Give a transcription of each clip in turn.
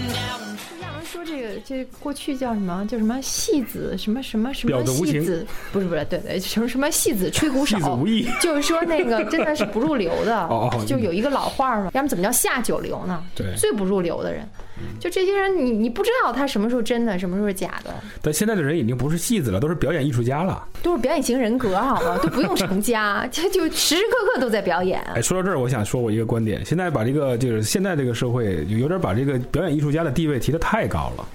down. 亚文说这个这过去叫什么？叫什么戏子？什么什么什么戏子？不是不是，对对，什么什么戏子吹鼓手 就是说那个真的是不入流的。哦哦就有一个老话嘛，要么怎么叫下九流呢？对最不入流的人，就这些人你，你不知道他什么时候真的，什么时候是假的，但现在的人已经不是戏子了，都是表演艺术家了。都是表演型人格，好吗？都不用成家，就就时时刻刻都在表演。哎，说到这儿，我想说我一个观点，现在把这个就是现在这个社会有点把这个表演艺术家的地位提得太高了。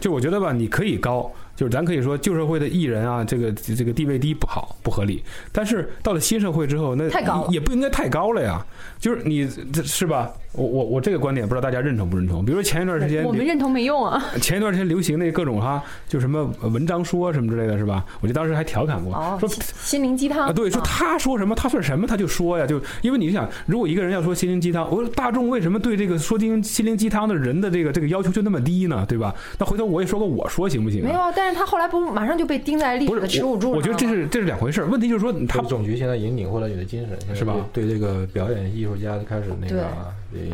就我觉得吧，你可以高，就是咱可以说旧社会的艺人啊，这个这个地位低不好不合理，但是到了新社会之后，那太高也不应该太高了呀。就是你这是吧？我我我这个观点不知道大家认同不认同？比如说前一段时间我们认同没用啊。前一段时间流行那各种哈，就什么文章说什么之类的，是吧？我就当时还调侃过，哦，说心心灵鸡汤啊，对，说他说什么，他算什么，他就说呀，就因为你想，如果一个人要说心灵鸡汤，我说大众为什么对这个说心心灵鸡汤的人的这个这个要求就那么低呢？对吧？那回头我也说个我说行不行、啊？没有啊，但是他后来不马上就被钉在历史的耻辱柱上我，我觉得这是这是两回事儿。问题就是说，他他总局现在已经领会了你的精神，是吧对对这个表演艺术家开始那对个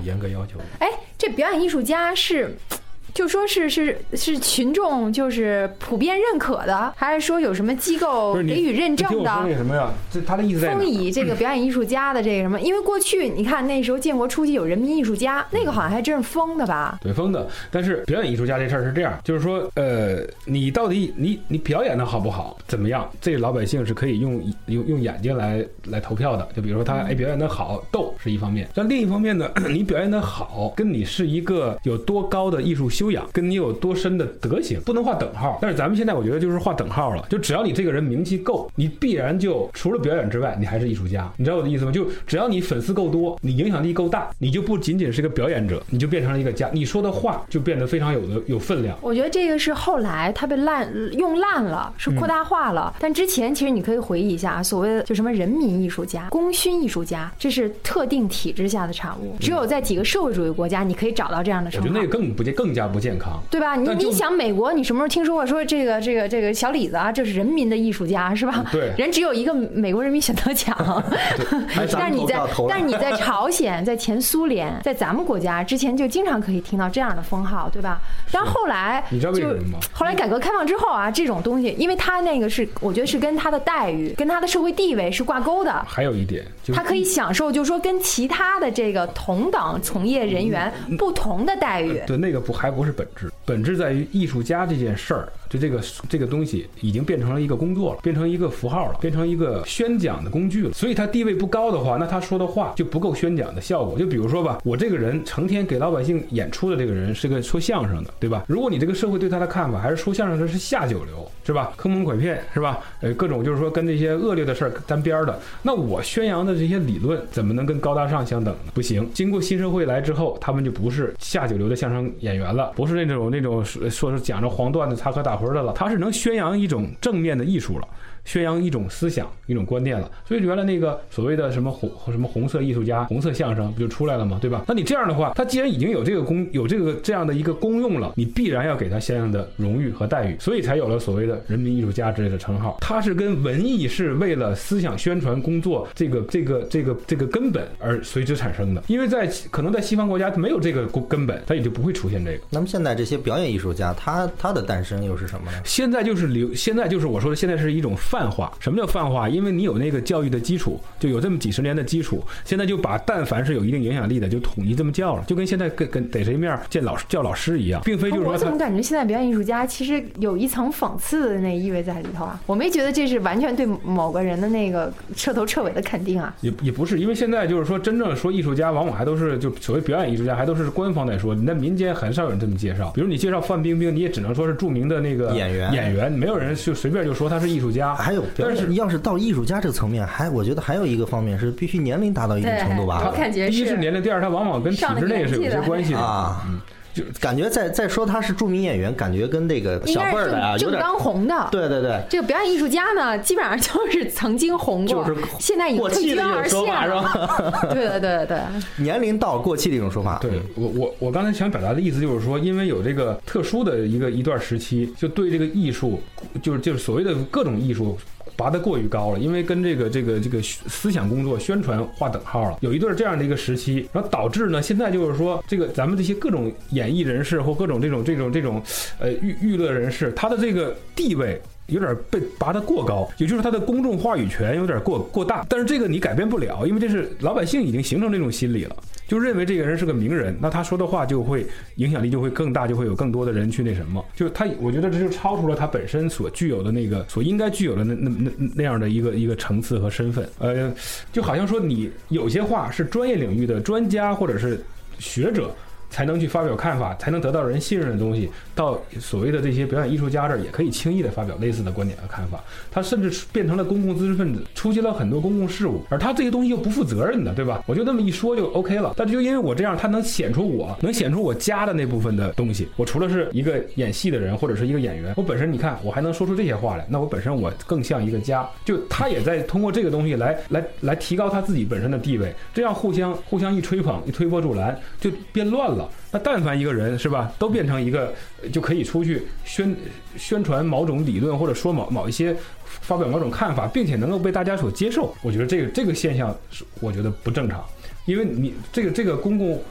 严格要求。哎，这表演艺术家是。就说是是是群众就是普遍认可的，还是说有什么机构给予认证的？个什么呀？这他的意思在哪封？以这个表演艺术家的这个什么？因为过去你看那时候建国初期有人民艺术家，那个好像还真是封的吧？对封的，但是表演艺术家这事儿是这样，就是说，呃，你到底你你表演的好不好，怎么样？这老百姓是可以用用用眼睛来来投票的。就比如说他哎表演的好，逗是一方面，但另一方面呢，你表演的好，跟你是一个有多高的艺术修养，跟你有多深的德行，不能画等号。但是咱们现在我觉得就是画等号了，就只要你这个人名气够，你必然就除了表演之外，你还是艺术家。你知道我的意思吗？就只要你粉丝够多，你影响力够大，你就不仅仅是个表演者，你就变成了一个家，你说的话就变得非常有的有分量。我觉得这个是后来它被烂用烂了，是扩大化了。但之前其实你可以回忆一下，所谓的就什么人民艺术家、功勋艺术家，这是特定体制下的产物。只有在几个社会主义国家，你可以找到这样的我觉得。那个更不健，更加不健康。对吧？你你想美国，你什么时候听说过说这个这个这个小李子啊，这是人民的艺术家是吧？嗯对人只有一个美国人民选择奖。但是你在但是你在朝鲜、在前苏联、在咱们国家之前就经常可以听到这样的封号，对吧？但后来你知道为就什么吗后来改革开放之后啊，这种东西，因为他那个是我觉得是跟他的待遇、跟他的社会地位是挂钩的。还有一点，他可以享受，就是说跟其他的这个同等从业人员嗯不同的待遇。对那个不还不是本质，本质在于艺术家这件事儿，就这个这个东西已经变成了一个工作了，变成一个符号了，变成一个宣讲的工具了。所以他地位不高的话，那他说的话就不够宣讲的效果。就比如说吧，我这个人成天给老百姓演出的这个人是个说相声的，对吧？如果你这个社会对他的看法还是说相声的是下九流，是吧？坑蒙拐骗，是吧？呃，各种就是说跟这些恶劣的事儿沾边儿的，那我宣扬的这些理论怎么能跟高大上相等呢？不行。经过新社会来之后，他们就不是下九流的相声演员了，不是那种那种说说是讲着黄段子、插科打诨的了，他是能宣扬一种正面的艺术了。宣扬一种思想、一种观念了，所以原来那个所谓的什么红什么红色艺术家、红色相声不就出来了吗？对吧？那你这样的话，他既然已经有这个功、有这个这样的一个功用了，你必然要给他相应的荣誉和待遇，所以才有了所谓的人民艺术家之类的称号。他是跟文艺是为了思想宣传工作这个这个这个这个根本而随之产生的，因为在可能在西方国家没有这个根本，他也就不会出现这个。那么现在这些表演艺术家，他他的诞生又是什么呢？现在就是流，现在就是我说的，现在是一种泛化。什么叫泛化？因为你有那个教育的基础，就有这么几十年的基础，现在就把但凡是有一定影响力的，就统一这么叫了，就跟现在跟跟逮谁面见老师叫老师一样，并非就是说我怎么。感觉现在表演艺术家其实有一层讽刺的那意味在里头啊？我没觉得这是完全对某个人的那个彻头彻尾的肯定啊。也也不是，因为现在就是说，真正说艺术家，往往还都是就所谓表演艺术家，还都是官方在说，你在民间很少有人这么介绍。比如你介绍范冰冰，你也只能说是著名的那个演员演员，没有人就随便就说他是艺术家。还有但是演，要是到艺术家这个层面，还我觉得还有一个方面是必须年龄达到一定程度我吧。感觉第一是年龄，第二他往往跟体制内是有年纪的些关系的啊嗯，就感觉在在说他是著名演员，感觉跟那个小辈儿的啊有点正正当红的。对对对，这个表演艺术家呢，基本上就是曾经红过，就是现在已经过气的一退居二种说法是线了。吧？对对对对，年龄到过气的一种说法。对我我我刚才想表达的意思就是说，因为有这个特殊的一个一段时期，就对这个艺术，就是就是所谓的各种艺术拔得过于高了，因为跟这个这个这个思想工作、宣传划等号了。有一段这样的一个时期，然后导致呢，现在就是说，这个咱们这些各种演艺人士或各种这种这种这种呃娱娱乐人士，他的这个地位。有点被拔得过高，也就是他的公众话语权有点过过大，但是这个你改变不了，因为这是老百姓已经形成这种心理了，就认为这个人是个名人，那他说的话就会影响力就会更大，就会有更多的人去那什么，就他，我觉得这就超出了他本身所具有的那个所应该具有的那那那那样的一个一个层次和身份，呃，就好像说你有些话是专业领域的专家或者是学者。才能去发表看法，才能得到人信任的东西，到所谓的这些表演艺术家这儿也可以轻易的发表类似的观点和看法。他甚至变成了公共知识分子，出席了很多公共事务，而他这些东西又不负责任的，对吧？我就那么一说就 OK 了。但就因为我这样，他能显出我能显出我家的那部分的东西。我除了是一个演戏的人或者是一个演员，我本身你看我还能说出这些话来，那我本身我更像一个家。就他也在通过这个东西来来来提高他自己本身的地位，这样互相互相一吹捧一推波助澜，就变乱了。那但凡一个人是吧，都变成一个就可以出去宣宣传某种理论，或者说某某一些发表某种看法，并且能够被大家所接受，我觉得这个这个现象是我觉得不正常，因为你这个这个公共。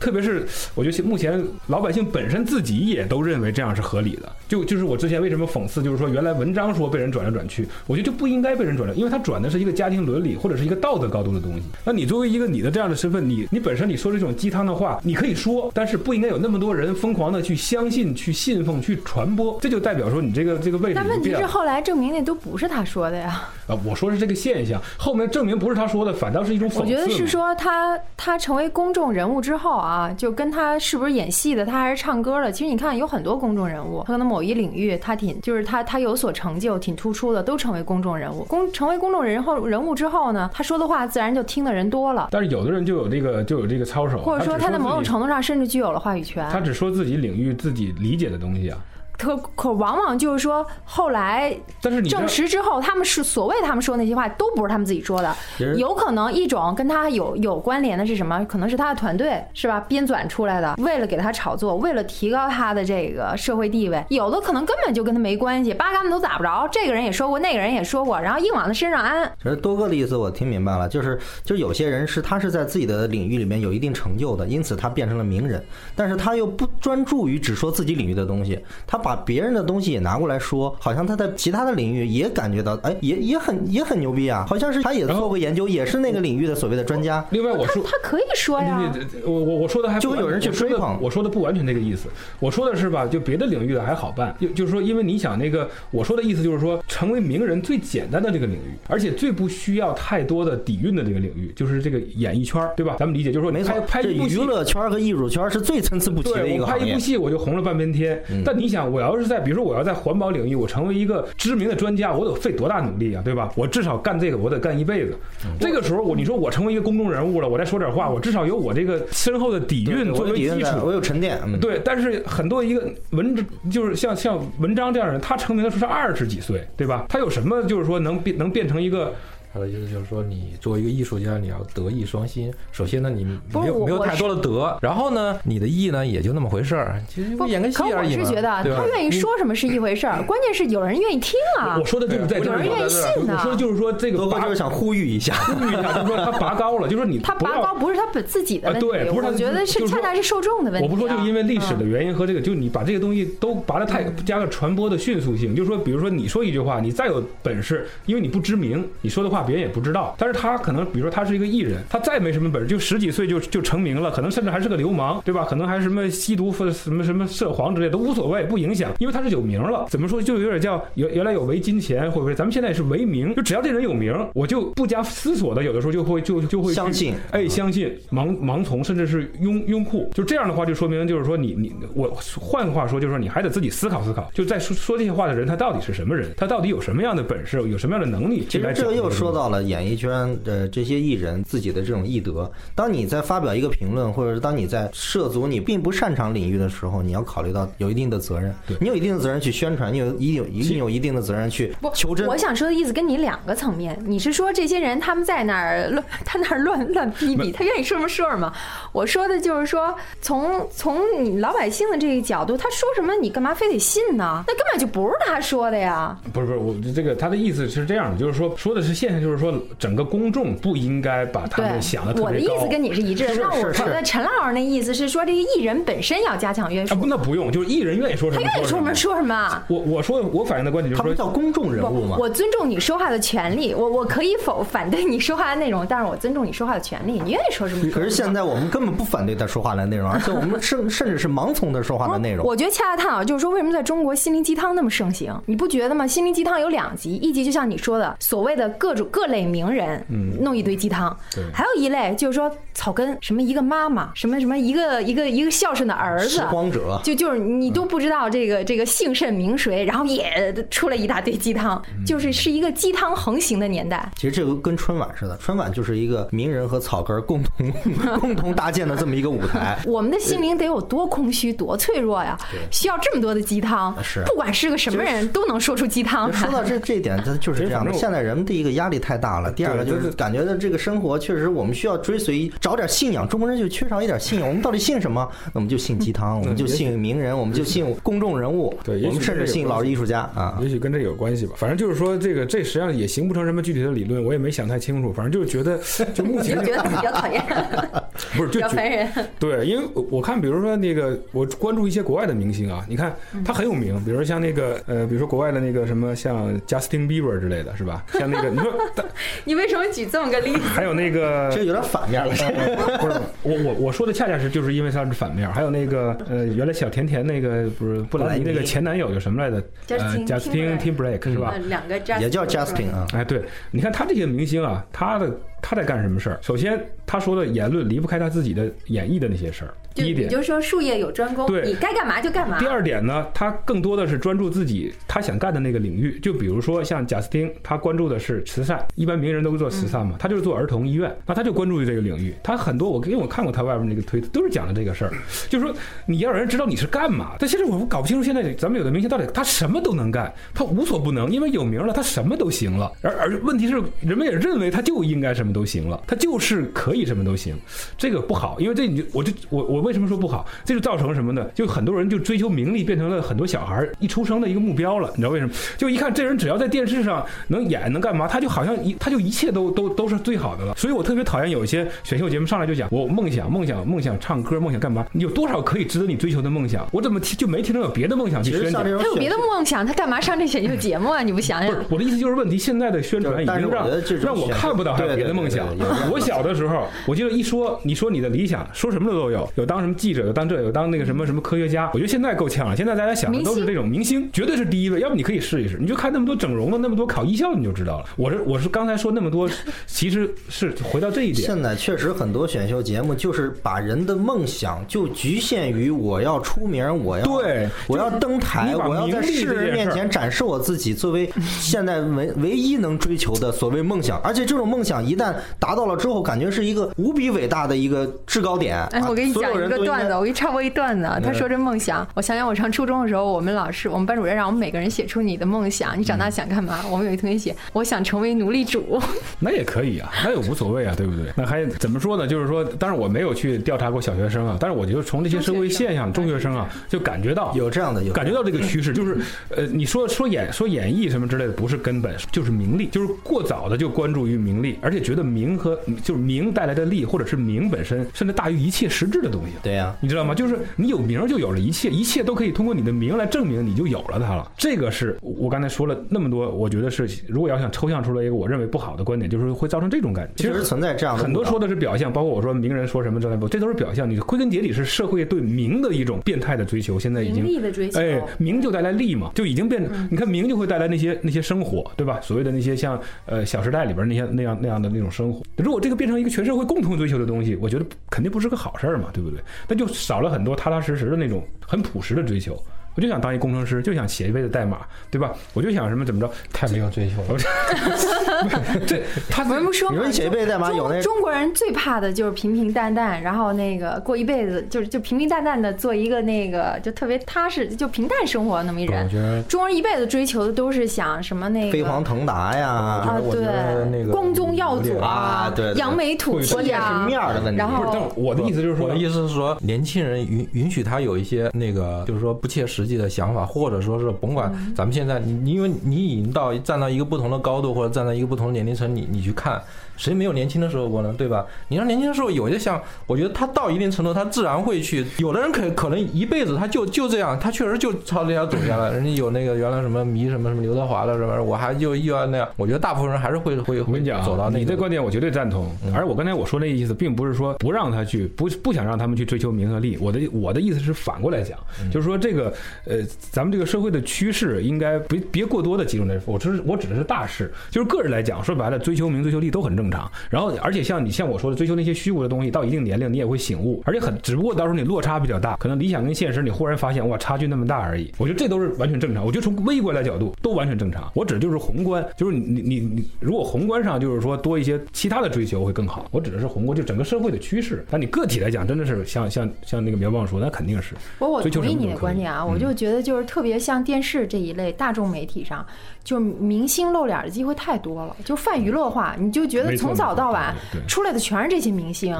特别是，我觉得目前老百姓本身自己也都认为这样是合理的。就就是我之前为什么讽刺，就是说原来文章说被人转来转去，我觉得就不应该被人转来，因为他转的是一个家庭伦理或者是一个道德高度的东西。那你作为一个你的这样的身份，你你本身你说这种鸡汤的话，你可以说，但是不应该有那么多人疯狂的去相信、去信奉、去传播。这就代表说你这个这个位置。但问题是后来证明那都不是他说的呀。啊，我说是这个现象，后面证明不是他说的，反倒是一种讽刺。我觉得是说他他成为公众人物之后啊，就跟他。是不是演戏的？他还是唱歌的？其实你看，有很多公众人物，他可能某一领域他挺，就是他他有所成就，挺突出的，都成为公众人物。公成为公众人后人物之后呢，他说的话自然就听的人多了。但是有的人就有这个就有这个操守，或者说他在某种程度上甚至具有了话语权。他只说自己领域自己理解的东西啊。可可往往就是说，后来但是证实之后，他们是所谓他们说那些话都不是他们自己说的，有可能一种跟他有有关联的是什么？可能是他的团队是吧编纂出来的，为了给他炒作，为了提高他的这个社会地位。有的可能根本就跟他没关系，八竿子都打不着。这个人也说过，那个人也说过，然后硬往他身上安。其实多哥的意思我听明白了，就是就有些人是他是在自己的领域里面有一定成就的，因此他变成了名人，但是他又不专注于只说自己领域的东西，他把别人的东西。也拿过来说，好像他在其他的领域也感觉到，哎，也也很也很牛逼啊，好像是他也做过研究，也是那个领域的所谓的专家。另外，我说他可以说呀，我我我说的还就会有人去追捧，我说的不完全这个意思，我说的是吧，就别的领域的还好办，就就是说，因为你想那个，我说的意思就是说，成为名人最简单的这个领域，而且最不需要太多的底蕴的这个领域，就是这个演艺圈，对吧？咱们理解就是说，没错，拍一部娱乐圈和艺术圈是最参差不齐的一个行业。拍一部戏我就红了半边天，但你想，我要是在比如说我要在环保领域，我成为一个知名的专家，我得费多大努力啊，对吧？我至少干这个，我得干一辈子。这个时候，我你说我成为一个公众人物了，我再说点话，我至少有我这个深厚的底蕴作为基础，我有沉淀。对，但是很多一个文就是像像文章这样的人，他成名的时候是二十几岁，对吧？他有什么就是说能变能变成一个？他的意思就是说，你作为一个艺术家，你要德艺双馨。首先呢，你没有没有太多的德，然后呢，你的艺呢也就那么回事儿，其实演个戏而已嘛。我是觉得他愿意说什么是一回事儿，关键是有人愿意听啊。我说的就是在这儿，有人愿意信呢。我说的就是说这个，哥就是想呼吁一下，呼吁一下，就是说他拔高了，就是说你他拔高不是他本自己的问题，对，不是我觉得是恰恰是受众的问题。我不说就因为历史的原因和这个，就你把这个东西都拔的太加个传播的迅速性，就是说，比如说你说一句话，你再有本事，因为你不知名，你说的话别人也不知道。但是他可能，比如说他是一个艺人，他再没什么本事，就十几岁就就成名了，可能甚至还是个流氓，对吧？可能还是什么吸毒、什么什么涉黄之类都无所谓，不影响，因为他是有名了。怎么说，就有点叫原原来有为金钱，会不会？咱们现在是为名，就只要这人有名，我就不加思索的，有的时候就会就就会相信，哎，相信，盲盲从，甚至是拥拥护。就这样的话，就说明就是说你你我，换个话说，就是说你还得自己思考思考。就在说说这些话的人，他到底是什么人？他到底有什么样的本事？有什么样的能力？其实这个又说到了演艺圈的这些艺人自己的这种艺德。当你在发表一个评论，或者是当你在涉足你并不擅长领域的时候，你要考虑到有一定的责任。你有一定的责任去宣传，你有一定有一定有一定的责任去求真。我想说的意思跟你两个层面，你是说这些人他们在那儿乱，他那儿乱乱逼逼，他愿意说什么说什么。我说的就是说，从从你老百姓的这个角度，他说什么你干嘛非得信呢？那根本就不是他说的呀。不是不是，我这个他的意思是这样的，就是说说的是现象，就是说整个公众不应该把他们想的特别我的意思跟你是一致的。那我觉得陈老师那意思是说，这个艺人本身要加强约束。那不用，就是艺人愿意说什么，他愿意说什么说什么。我我说我反映的观点就是说，叫公众人物嘛？我尊重你说话的权利，我我可以否反对你说话的内容，但是我尊重你说话的权利，你愿意说什么？可是现在我们根本不反对他说话的内容，而且我们 甚甚至是盲从他说话的内容。我觉得恰恰探讨就是说，为什么在中国心灵鸡汤那么盛行？你不觉得吗？心灵鸡汤有两级，一级就像你说的，所谓的各种各类名人，嗯，弄一堆鸡汤；还有一类就是说草根，什么一个妈妈，什么什么一个一个一个孝顺的儿子，荒者，就就是你都不知道这个这个姓甚名谁，然后也出了一大堆鸡汤，就是是一个鸡汤横行的年代。其实这个跟春晚似的，春晚就是一个名人和草根共同 共同搭建的这么一个舞台。我们的心灵得有多空虚、多脆弱呀？需要这么多的鸡汤，是不管是个什么人都能说出鸡汤。说到这这一点，它就是这样的。现在人们的一个压力太大了，第二个就是感觉到这个生活确实我们需要追随找点信仰。中国人就缺少一点信仰，我们到底信什么？我们就信鸡汤，我们就信名人，我们就信公众人物，对，我们甚至信老艺术家啊。也许跟这有关系吧。反正就是说，这个这实际上也形不成什么具体的理论，我也没想太清楚。反正就是觉得，就目前 觉得比较讨厌，不是就比较烦人。对，因为我看，比如说那个，我关注一些国外的明星啊，你看他很有名，比如像那个呃，比如说国外的那个什么，像 Justin Bieber 之类的是吧？像那个你说，你为什么举这么个例子？还有那个，这有点反面了。不是我我我说的恰恰是就是因为他是反面。还有那个 呃，原来小甜甜那个不是布兰妮那个前男友叫什么来着？呃，Justin Timberlake 是吧？两个也叫 Justin 啊。哎，对，你看他这些明星啊，他的他在干什么事儿？首先，他说的言论离不开他自己的演绎的那些事儿。第一点，也就是说术业有专攻，对，你该干嘛就干嘛。第二点呢，他更多的是专注自己他想干的那个领域。就比如说像贾斯汀，他关注的是慈善，一般名人都会做慈善嘛，他就是做儿童医院，那他就关注于这个领域。他很多我因为我看过他外边那个推，都是讲的这个事儿，就是说你要让人知道你是干嘛。但其实我搞不清楚，现在咱们有的明星到底他什么都能干，他无所不能，因为有名了，他什么都行了。而而问题是，人们也认为他就应该什么都行了，他就是可以什么都行，这个不好，因为这你就我就我我为什么说不好？这就造成什么呢？就很多人就追求名利，变成了很多小孩一出生的一个目标了。你知道为什么？就一看这人只要在电视上能演能干嘛，他就好像一他就一切都都都是最好的了。所以我特别讨厌有一些选秀节目上来就讲我梦想梦想梦想唱歌梦想干嘛？你有多少可以值得你追求的梦想？我怎么就没听到有别的梦想去宣传？他有别的梦想，他干嘛上这选秀节目啊？你不想想？我的意思就是问题现在的宣传已经让让我看不到还有别的梦想。我小的时候，我记得一说你说你的理想，说什么的都有，有当什么记者，有当这，有当那个什么什么科学家。我觉得现在够呛了。现在大家想的都是这种明星，绝对是第一位。要不你可以试一试，你就看那么多整容的，那么多考艺校，你就知道了。我是我是刚才说那么多，其实是回到这一点。现在确实很多选秀节目就是把人的梦想就局限于我要出名，我要对，我要登台，我要在世人面前展示我自己，作为现在唯唯一能追求的所谓梦想。而且这种梦想一旦达到了之后，感觉是一个无比伟大的一个制高点。哎，我给你讲一个段子，我给你插播一段子。他说这梦想，我想想，我上初中的时候，我们老师，我们班主任让我们每个人写出你的梦想，你长大想干嘛？我们有一同学写，我想成为奴隶主。那也可以啊，那也无所谓啊，对不对？那还怎么说呢？就是说，当然我没有去调查过小学生啊，但是我觉得从这些社会现象，中学生啊，就感觉到有这样的，有感觉到这个趋势，就是呃，你说说演说演绎什么之类的，不是根本，就是名利，就是过早的就关注于名利，而且觉得名和就是名带来的利，或者是名本身，甚至大于一切实质的东西。对呀，你知道吗？就是你有名就有了一切，一切都可以通过你的名来证明你就有了它了。这个是我刚才说了那么多，我觉得是如果要想抽象出来一个我认为不好的观点，就是会造成这种感觉。其实存在这样的很多说的是表象，包括我说名人说什么之类的，这都是表象。你归根结底是社会对名的一种变态的追求，现在已经名利的追求，哎，名就带来利嘛，就已经变。你看名就会带来那些那些生活，对吧？所谓的那些像呃《小时代》里边那些那样那样的那种生活。如果这个变成一个全社会共同追求的东西，我觉得肯定不是个好事儿嘛，对不对？那就少了很多踏踏实实的那种很朴实的追求。我就想当一工程师，就想写一辈子代码，对吧？我就想什么怎么着，太没有追求了。这他我们不说嘛，你说写一辈子代码有那中中国人最怕的就是平平淡淡，然后那个过一辈子就是就平平淡淡的做一个那个就特别踏实就平淡生活那么一人我觉。得中国人一辈子追求的都是想什么那个飞黄腾达呀，啊，我觉得那对，个光宗耀祖啊对对扬眉吐气啊，面儿的问题。然后我的意思就是说，我的意思是说，年轻人允允许他有一些那个，就是说不切实际的想法，或者说是甭管嗯咱们现在你你因为你已经到站到一个不同的高度，或者站在一个不同的年龄层，你你去看。谁没有年轻的时候过呢？对吧？你让年轻的时候有些像，我觉得他到一定程度，他自然会去。有的人可可能一辈子他就就这样，他确实就朝这条走下来。人家有那个原来什么迷什么什么刘德华的什么，我还就又要那样。我觉得大部分人还是会会会我跟你讲啊，走到那个你这观点我绝对赞同。而我刚才我说那意思，并不是说不让他去，不不想让他们去追求名和利。我的我的意思是反过来讲，就是说这个呃，咱们这个社会的趋势应该别别过多的集中在，我指我指的是大事，就是个人来讲，说白了，追求名追求利都很正常。然后而且像你像我说的，追求那些虚无的东西，到一定年龄你也会醒悟，而且很只不过到时候你落差比较大，可能理想跟现实你忽然发现哇差距那么大而已。我觉得这都是完全正常。我觉得从微观的角度都完全正常。我指的就是宏观，就是你你你你，如果宏观上就是说多一些其他的追求会更好。我指的是宏观，就整个社会的趋势。但你个体来讲，真的是像像像那个苗棒说，那肯定是。我我追求同意你的观点啊，嗯我就觉得就是特别像电视这一类大众媒体上，就明星露脸的机会太多了，就泛娱乐化，你就觉得从早到晚出来的全是这些明星。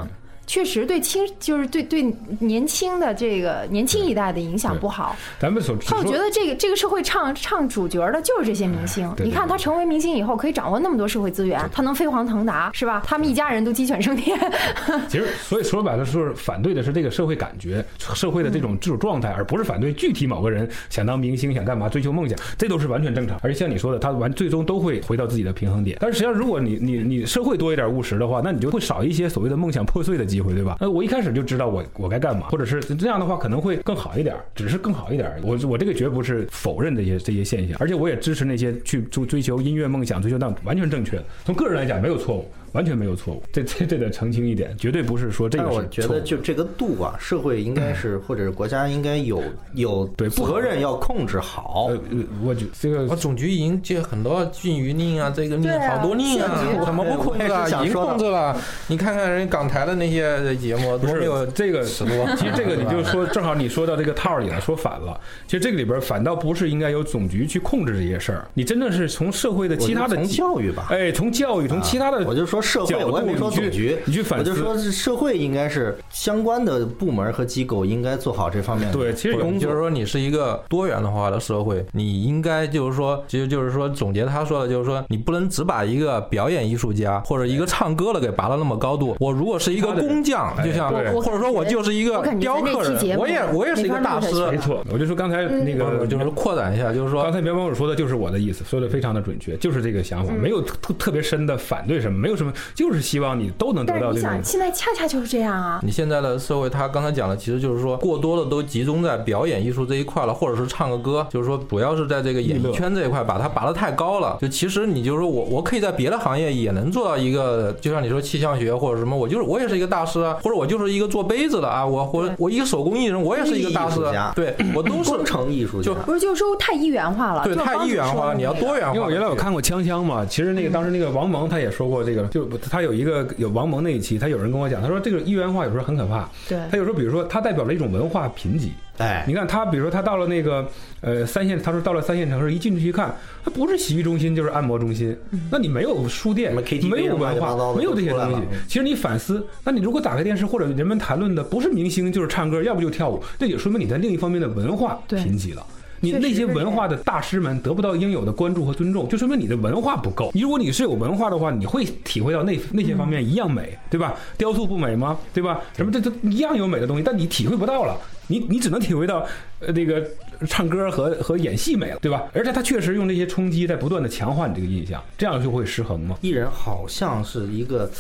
确实对青就是对对年轻的这个年轻一代的影响不好。咱们所只他我觉得这个这个社会唱唱主角的就是这些明星。你看他成为明星以后，可以掌握那么多社会资源，他能飞黄腾达，是吧？他们一家人都鸡犬升天。其实，所以说白了，是反对的是这个社会感觉、社会的这种这种状态，而不是反对具体某个人想当明星、想干嘛、追求梦想，这都是完全正常。而且像你说的，他完最终都会回到自己的平衡点。但是实际上，如果你你你社会多一点务实的话，那你就会少一些所谓的梦想破碎的机会，对吧？那我一开始就知道我我该干嘛，或者是这样的话可能会更好一点，只是更好一点而已。我我这个绝不是否认这些这些现象，而且我也支持那些去追追求音乐梦想、追求那完全正确的。从个人来讲，没有错误。完全没有错误，这这这得澄清一点，绝对不是说这个是我觉得就这个度啊，社会应该是或者是国家应该有有对不责任要控制好呃。，呃我觉这个我总局已经接很多禁娱令啊，这个令啊好多令啊怎么不控制我也啊？已经控制了。你看看人港台的那些节目，不是多没有这个尺度。其实这个你就说，正好你说到这个套里了，说反了。其实这个里边反倒不是应该由总局去控制这些事儿，你真的是从社会的其他的从教育吧，哎，从教育，从其他的我就说社会，我也没说总局，你去反思我就说是社会应该是相关的部门和机构应该做好这方面的对，其实。就是说，你是一个多元化的社会，你应该就是说，其实就是说，总结他说的，就是说，你不能只把一个表演艺术家或者一个唱歌的给拔到那么高度。我如果是一个工匠，哎就像或者说我就是一个雕刻人，我也我也是一个大师。没错，我就说刚才那个我就是扩展一下，就是说，刚才苗帮主说的就是我的意思，说的非常的准确，就是这个想法，没有特特别深的反对什么，没有什么，就是希望你都能得到这种但是你想，现在恰恰就是这样啊。你现在的社会，他刚才讲的其实就是说，过多的都集中在表演艺术这一块了，或者是唱个歌，就是说主要是在这个演艺圈这一块，把它拔得太高了。就其实你就是说我我可以在别的行业也能做到一个，就像你说气象学或者什么，我就是我也是一个大师啊，或者我就是一个做杯子的啊，我或者我一个手工艺人，我也是一个大师对我都是工程艺术家就，不是，就是说太一元化了，对太一元化了，你要多元化。因为我原来有看过《锵锵》嘛，其实那个当时那个王蒙他也说过这个，就他有一个有王蒙那一期，他有人跟我讲，他说这个一元化有时候很可怕，对。他有时候比如说它代表了一种文化贫瘠。哎，你看他，比如说他到了那个呃三线，他说到了三线城市，一进去一看，他不是洗浴中心就是按摩中心，那你没有书店没有文化，没有这些东西。其实你反思，那你如果打开电视或者人们谈论的不是明星就是唱歌，要不就跳舞，这也说明你在另一方面的文化贫瘠了。你那些文化的大师们得不到应有的关注和尊重，就说明你的文化不够。如果你是有文化的话，你会体会到那那些方面一样美，对吧？雕塑不美吗？对吧？什么这这一样有美的东西，但你体会不到了。你你只能体会到，呃，那个唱歌和和演戏美了，对吧？而且他确实用这些冲击在不断的强化你这个印象，这样就会失衡嘛。艺人好像是一个，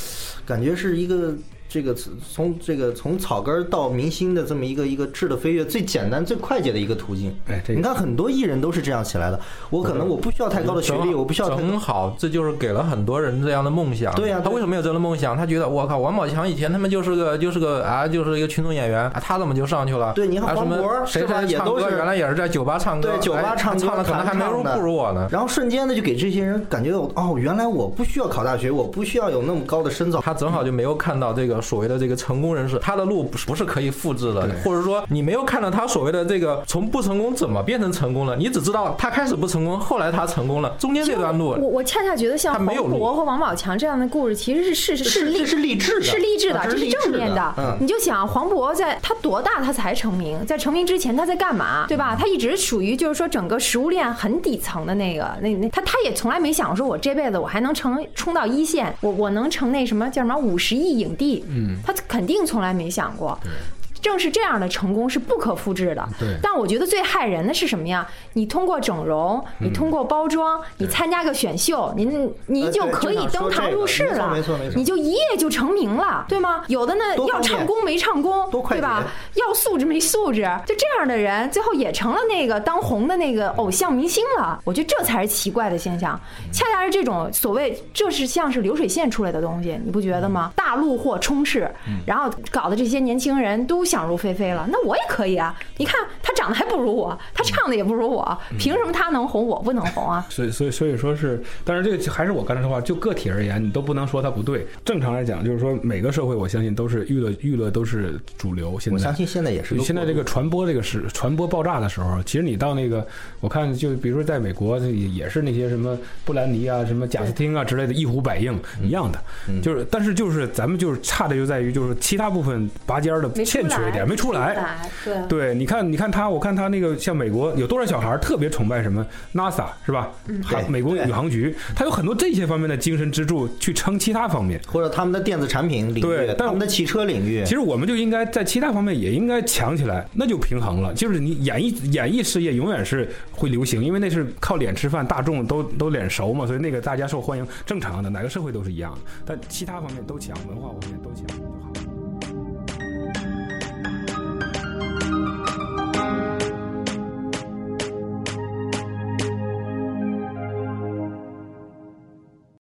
感觉是一个这个从这个从草根到明星的这么一个一个质的飞跃，最简单最快捷的一个途径。哎这你看很多艺人都是这样起来的。我可能我不需要太高的学历，我不需要太正好，这就是给了很多人这样的梦想。对呀对他为什么有这样的梦想？他觉得我靠，王宝强以前他们就是个就是个啊，就是一个群众演员，啊他怎么就上去了？对你看黄渤谁是吧谁唱歌也都是原来也是在酒吧唱歌，对酒吧哎唱歌唱的可能还没如弹唱的不如我呢。然后瞬间的就给这些人感觉到哦，原来我不需要考大学，我不需要有那么高的深造。他正好就没有看到这个所谓的这个成功人士，他的路不是不是可以复制的，或者说你没有看到他所谓的这个从不成功怎么变成成功了，你只知道他开始不成功，后来他成功了，中间这段路我我恰恰觉得像黄渤和王宝强这样的故事，其实是是是是励志的，是励志的，啊这是正面的。嗯，你就想黄渤在他多大他才成名，在成名之前他在干嘛，对吧？他一直属于就是说整个食物链很底层的那个，那那他他也从来没想说我这辈子我还能成冲到一线，我我能成那什么叫什么五十亿影帝，嗯，他肯定从来没想过。正是这样的成功是不可复制的。对但我觉得最害人的是什么呀？你通过整容，你通过包装，你参加个选秀，您你呃对就可以登堂入室了，没错没错你就一夜就成名了，对吗？有的呢要唱功没唱功，对吧？要素质没素质，就这样的人，最后也成了那个当红的那个偶像明星了。我觉得这才是奇怪的现象，恰恰是这种所谓，这是像是流水线出来的东西，你不觉得吗？大陆货充斥，然后搞得这些年轻人都想入非非了。那我也可以啊！你看他长得还不如我，他唱的也不如我，凭什么他能红我不能红啊？所以，所以，所以说是，但是这个还是我刚才说话，就个体而言，你都不能说他不对。正常来讲，就是说每个社会，我相信都是娱乐，娱乐都是主流。现在我相，信现在也是。现在这个传播这个是传播爆炸的时候，其实你到那个，我看就比如说在美国，也也是那些什么布兰妮啊、什么贾斯汀啊之类的，一呼百应一样的。就是，但是就是咱们就是差的就在于就是其他部分拔尖儿的欠缺一点，没出来。对。对，你看，你看他，我看他那个像美国有多少小孩特别崇拜什么 NASA 是吧？航美国宇航局，他有很多这些方面的精神支柱去撑其他方面。或者他们的电子产品领域，对但我们的汽车领域其，实我们就应该在其他方面也应该强起来，那就平衡了。就是你演艺演艺事业永远是会流行，因为那是靠脸吃饭，大众都都脸熟嘛，所以那个大家受欢迎正常的，哪个社会都是一样的。但其他方面都强，文化方面都强。